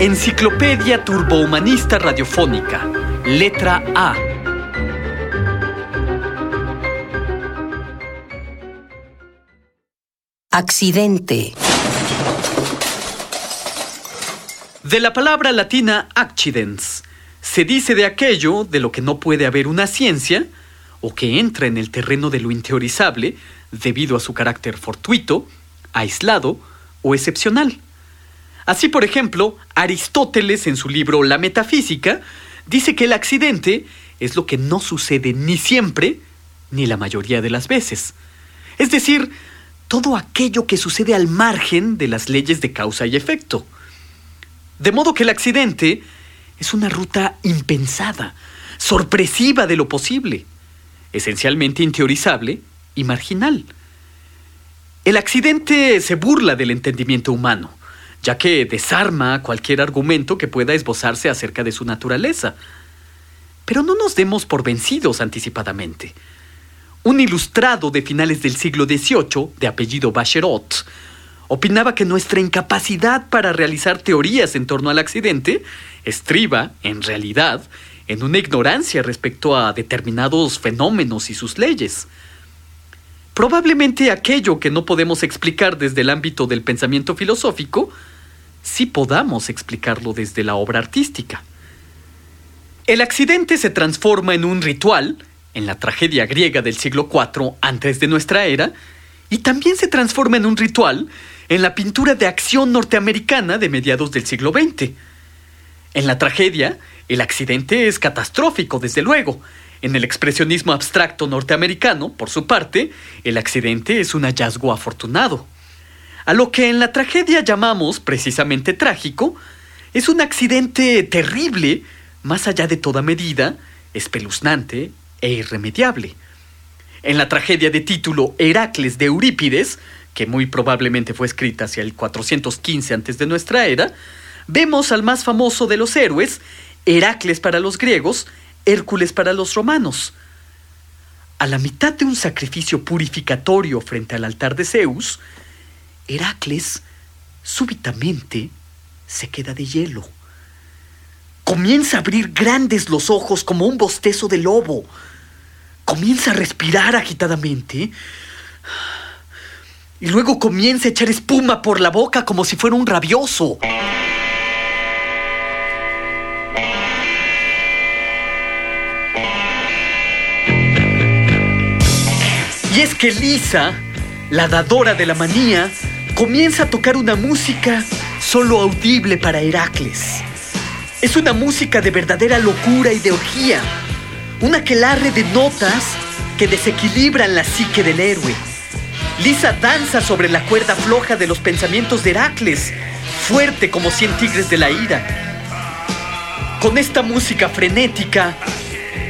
Enciclopedia Turbohumanista Radiofónica, letra A. Accidente. De la palabra latina accidens, se dice de aquello de lo que no puede haber una ciencia, o que entra en el terreno de lo inteorizable debido a su carácter fortuito, aislado o excepcional. Así, por ejemplo, Aristóteles en su libro La Metafísica dice que el accidente es lo que no sucede ni siempre ni la mayoría de las veces. Es decir, todo aquello que sucede al margen de las leyes de causa y efecto. De modo que el accidente es una ruta impensada, sorpresiva de lo posible, esencialmente inteorizable y marginal. El accidente se burla del entendimiento humano ya que desarma cualquier argumento que pueda esbozarse acerca de su naturaleza. Pero no nos demos por vencidos anticipadamente. Un ilustrado de finales del siglo XVIII, de apellido Bacherot, opinaba que nuestra incapacidad para realizar teorías en torno al accidente estriba, en realidad, en una ignorancia respecto a determinados fenómenos y sus leyes. Probablemente aquello que no podemos explicar desde el ámbito del pensamiento filosófico, sí podamos explicarlo desde la obra artística. El accidente se transforma en un ritual, en la tragedia griega del siglo IV antes de nuestra era, y también se transforma en un ritual en la pintura de acción norteamericana de mediados del siglo XX. En la tragedia, el accidente es catastrófico, desde luego, en el expresionismo abstracto norteamericano, por su parte, el accidente es un hallazgo afortunado. A lo que en la tragedia llamamos precisamente trágico, es un accidente terrible, más allá de toda medida, espeluznante e irremediable. En la tragedia de título Heracles de Eurípides, que muy probablemente fue escrita hacia el 415 antes de nuestra era, vemos al más famoso de los héroes, Heracles para los griegos, Hércules para los romanos. A la mitad de un sacrificio purificatorio frente al altar de Zeus, Heracles súbitamente se queda de hielo. Comienza a abrir grandes los ojos como un bostezo de lobo. Comienza a respirar agitadamente. Y luego comienza a echar espuma por la boca como si fuera un rabioso. Y es que Lisa, la dadora de la manía, comienza a tocar una música solo audible para Heracles. Es una música de verdadera locura y de orgía, un aquelarre de notas que desequilibran la psique del héroe. Lisa danza sobre la cuerda floja de los pensamientos de Heracles, fuerte como cien tigres de la ira. Con esta música frenética,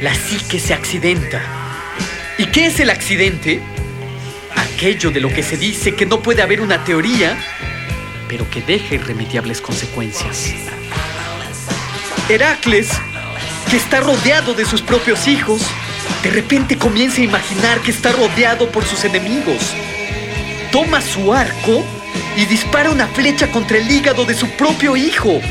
la psique se accidenta. ¿Y qué es el accidente? Aquello de lo que se dice que no puede haber una teoría, pero que deja irremediables consecuencias. Heracles, que está rodeado de sus propios hijos, de repente comienza a imaginar que está rodeado por sus enemigos. Toma su arco y dispara una flecha contra el hígado de su propio hijo.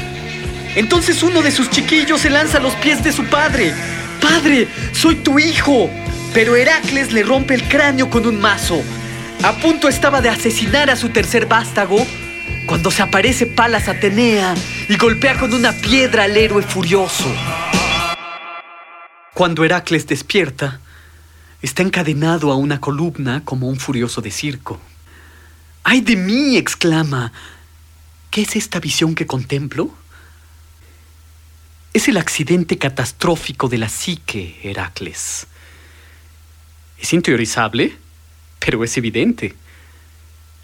Entonces uno de sus chiquillos se lanza a los pies de su padre. Padre, soy tu hijo. Pero Heracles le rompe el cráneo con un mazo. A punto estaba de asesinar a su tercer vástago cuando se aparece Palas Atenea y golpea con una piedra al héroe furioso. Cuando Heracles despierta, está encadenado a una columna como un furioso de circo. ¡Ay de mí! exclama. ¿Qué es esta visión que contemplo? Es el accidente catastrófico de la psique, Heracles. Es interiorizable, pero es evidente.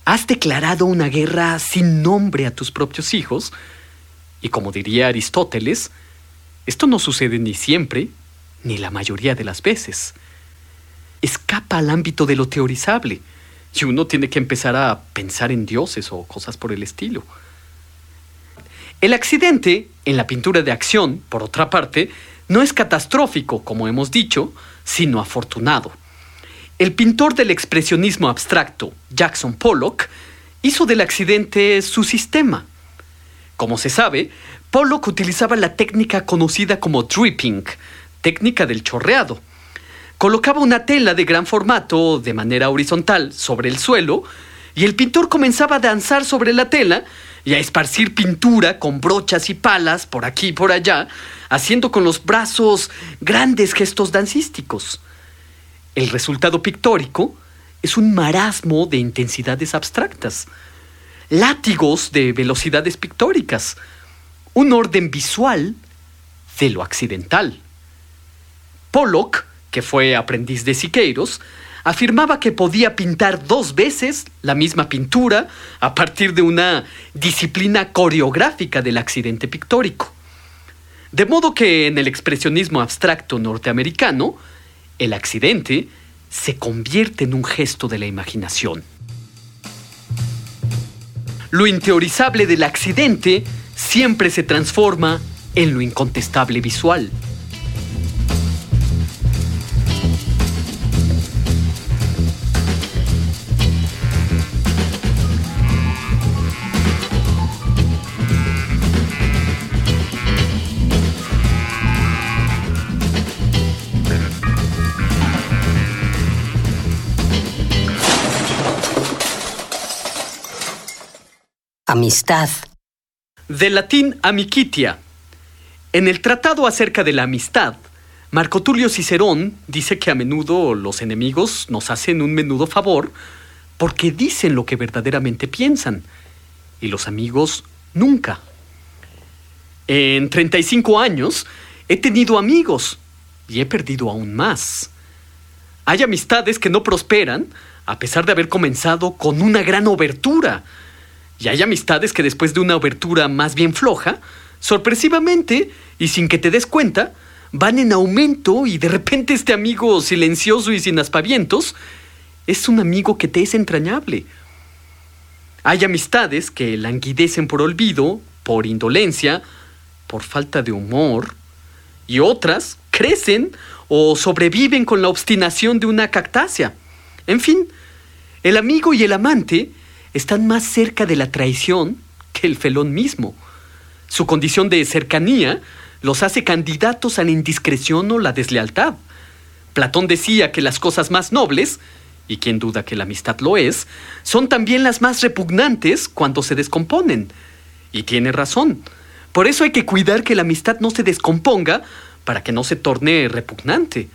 has declarado una guerra sin nombre a tus propios hijos, y como diría Aristóteles, esto no sucede ni siempre, ni la mayoría de las veces. Escapa al ámbito de lo teorizable, y uno tiene que empezar a pensar en dioses o cosas por el estilo. El accidente, en la pintura de acción, por otra parte, no es catastrófico, como hemos dicho, sino afortunado. El pintor del expresionismo abstracto, Jackson Pollock, hizo del accidente su sistema. Como se sabe, Pollock utilizaba la técnica conocida como dripping, técnica del chorreado. Colocaba una tela de gran formato de manera horizontal sobre el suelo y el pintor comenzaba a danzar sobre la tela y a esparcir pintura con brochas y palas por aquí y por allá, haciendo con los brazos grandes gestos dancísticos. El resultado pictórico es un marasmo de intensidades abstractas, látigos de velocidades pictóricas, un orden visual de lo accidental. Pollock, que fue aprendiz de Siqueiros, afirmaba que podía pintar dos veces la misma pintura a partir de una disciplina coreográfica del accidente pictórico. De modo que en el expresionismo abstracto norteamericano, el accidente se convierte en un gesto de la imaginación. Lo inteorizable del accidente siempre se transforma en lo incontestable visual. Amistad. Del latín amicitia. En el tratado acerca de la amistad, Marco Tulio Cicerón dice que a menudo los enemigos nos hacen un menudo favor porque dicen lo que verdaderamente piensan y los amigos nunca. En 35 años he tenido amigos y he perdido aún más. Hay amistades que no prosperan a pesar de haber comenzado con una gran obertura y hay amistades que después de una obertura más bien floja, sorpresivamente y sin que te des cuenta, van en aumento y de repente este amigo silencioso y sin aspavientos es un amigo que te es entrañable. Hay amistades que languidecen por olvido, por indolencia, por falta de humor, y otras crecen o sobreviven con la obstinación de una cactácea. En fin, el amigo y el amante están más cerca de la traición que el felón mismo. Su condición de cercanía los hace candidatos a la indiscreción o la deslealtad. Platón decía que las cosas más nobles, y quien duda que la amistad lo es, son también las más repugnantes cuando se descomponen. Y tiene razón. Por eso hay que cuidar que la amistad no se descomponga para que no se torne repugnante.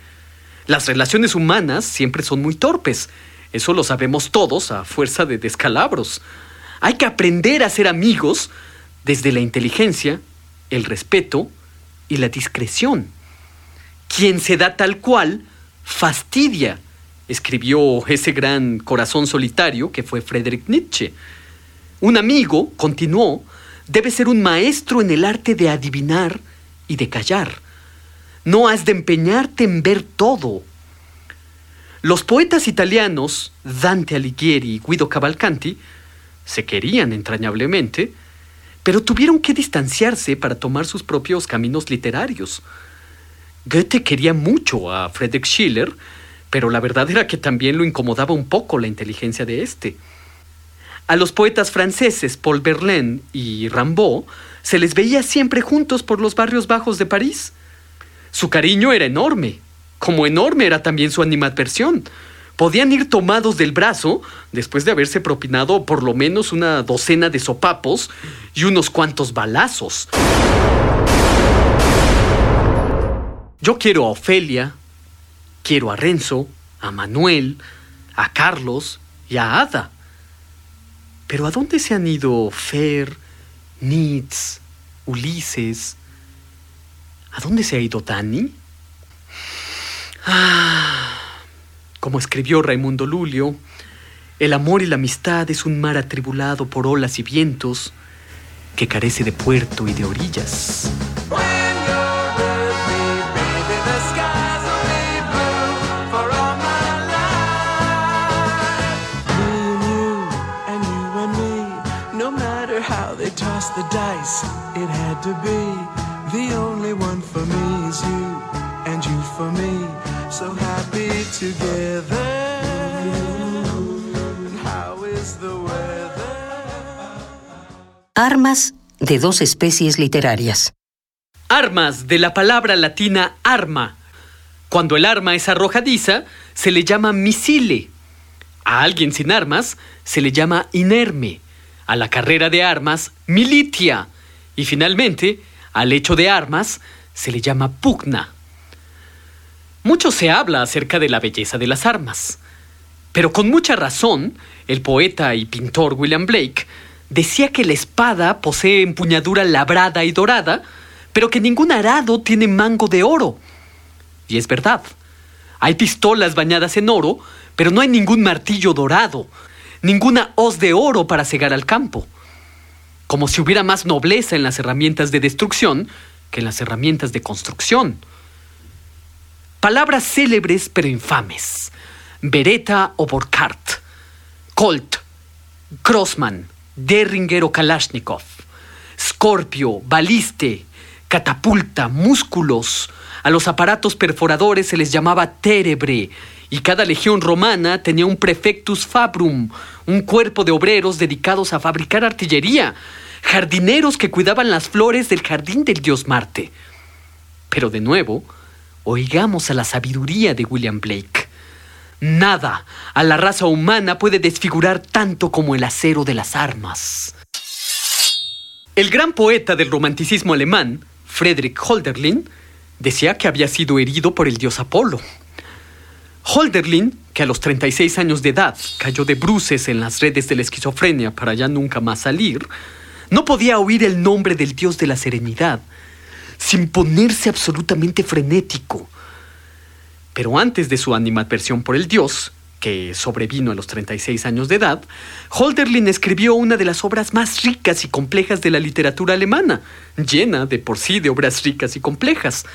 Las relaciones humanas siempre son muy torpes eso lo sabemos todos a fuerza de descalabros. Hay que aprender a ser amigos desde la inteligencia, el respeto y la discreción. Quien se da tal cual fastidia, escribió ese gran corazón solitario que fue Friedrich Nietzsche. Un amigo, continuó, debe ser un maestro en el arte de adivinar y de callar. No has de empeñarte en ver todo, los poetas italianos, Dante Alighieri y Guido Cavalcanti, se querían entrañablemente, pero tuvieron que distanciarse para tomar sus propios caminos literarios. Goethe quería mucho a Friedrich Schiller, pero la verdad era que también lo incomodaba un poco la inteligencia de éste. A los poetas franceses Paul Verlaine y Rimbaud se les veía siempre juntos por los barrios bajos de París. Su cariño era enorme, como enorme era también su animadversión. Podían ir tomados del brazo después de haberse propinado por lo menos una docena de sopapos y unos cuantos balazos. Yo quiero a Ofelia, quiero a Renzo, a Manuel, a Carlos y a Ada. Pero ¿a dónde se han ido Fer, Nitz, Ulises? ¿A dónde se ha ido Dani? Ah, como escribió Raimundo Lulio, El amor y la amistad es un mar atribulado por olas y vientos que carece de puerto y de orillas. the dice, it had to be. The only one for me is you, and you for me. So happy together. And how is the weather? Armas de dos especies literarias. Armas de la palabra latina arma. Cuando el arma es arrojadiza, se le llama misile. A alguien sin armas se le llama inerme a la carrera de armas militia y finalmente al hecho de armas se le llama pugna. Mucho se habla acerca de la belleza de las armas, pero con mucha razón el poeta y pintor William Blake decía que la espada posee empuñadura labrada y dorada, pero que ningún arado tiene mango de oro. Y es verdad. Hay pistolas bañadas en oro, pero no hay ningún martillo dorado, ninguna hoz de oro para cegar al campo. Como si hubiera más nobleza en las herramientas de destrucción que en las herramientas de construcción. Palabras célebres pero infames. Beretta o Borkart. Colt. Crossman. Derringer o Kalashnikov. Scorpio. Baliste. Catapulta. Músculos. A los aparatos perforadores se les llamaba terebre y cada legión romana tenía un prefectus fabrum, un cuerpo de obreros dedicados a fabricar artillería, jardineros que cuidaban las flores del jardín del dios Marte. Pero de nuevo, oigamos a la sabiduría de William Blake. Nada a la raza humana puede desfigurar tanto como el acero de las armas. El gran poeta del romanticismo alemán, Friedrich Holderlin, decía que había sido herido por el dios Apolo. Holderlin, que a los 36 años de edad cayó de bruces en las redes de la esquizofrenia para ya nunca más salir, no podía oír el nombre del dios de la serenidad sin ponerse absolutamente frenético. Pero antes de su animadversión por el dios, que sobrevino a los 36 años de edad, Holderlin escribió una de las obras más ricas y complejas de la literatura alemana, llena de por sí de obras ricas y complejas.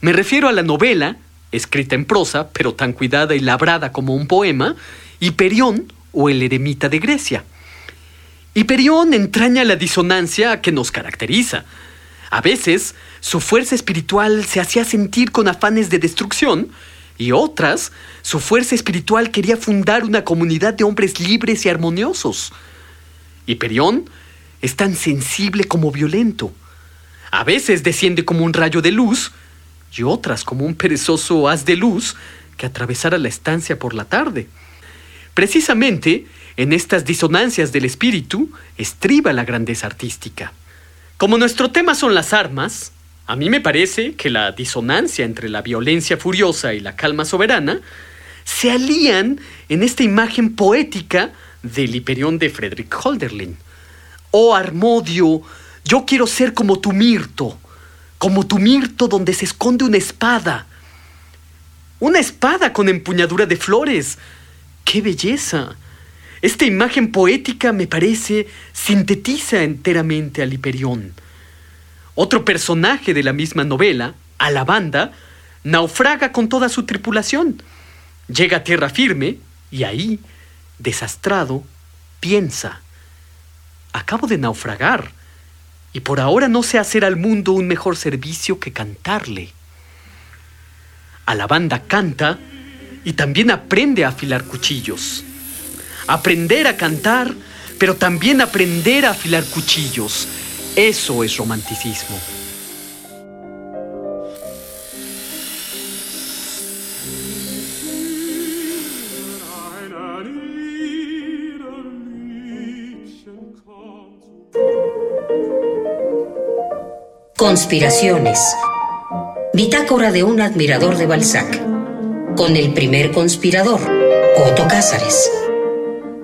Me refiero a la novela escrita en prosa, pero tan cuidada y labrada como un poema, Hiperión o el eremita de Grecia. Hiperión entraña la disonancia que nos caracteriza. A veces, su fuerza espiritual se hacía sentir con afanes de destrucción, y otras, su fuerza espiritual quería fundar una comunidad de hombres libres y armoniosos. Hiperión es tan sensible como violento. A veces desciende como un rayo de luz, y otras como un perezoso haz de luz que atravesara la estancia por la tarde. Precisamente en estas disonancias del espíritu estriba la grandeza artística. Como nuestro tema son las armas, a mí me parece que la disonancia entre la violencia furiosa y la calma soberana se alían en esta imagen poética del Hiperión de Frederick Holderlin. Oh Armodio, yo quiero ser como tu Mirto, como tu mirto donde se esconde una espada. Una espada con empuñadura de flores. ¡Qué belleza! Esta imagen poética, me parece, sintetiza enteramente al Hiperión. Otro personaje de la misma novela, Alabanda, naufraga con toda su tripulación. Llega a tierra firme y ahí, desastrado, piensa, acabo de naufragar y por ahora no sé hacer al mundo un mejor servicio que cantarle. A la banda canta y también aprende a afilar cuchillos. Aprender a cantar, pero también aprender a afilar cuchillos. Eso es romanticismo. Conspiraciones. Bitácora de un admirador de Balzac. Con el primer conspirador, Otto Cázares.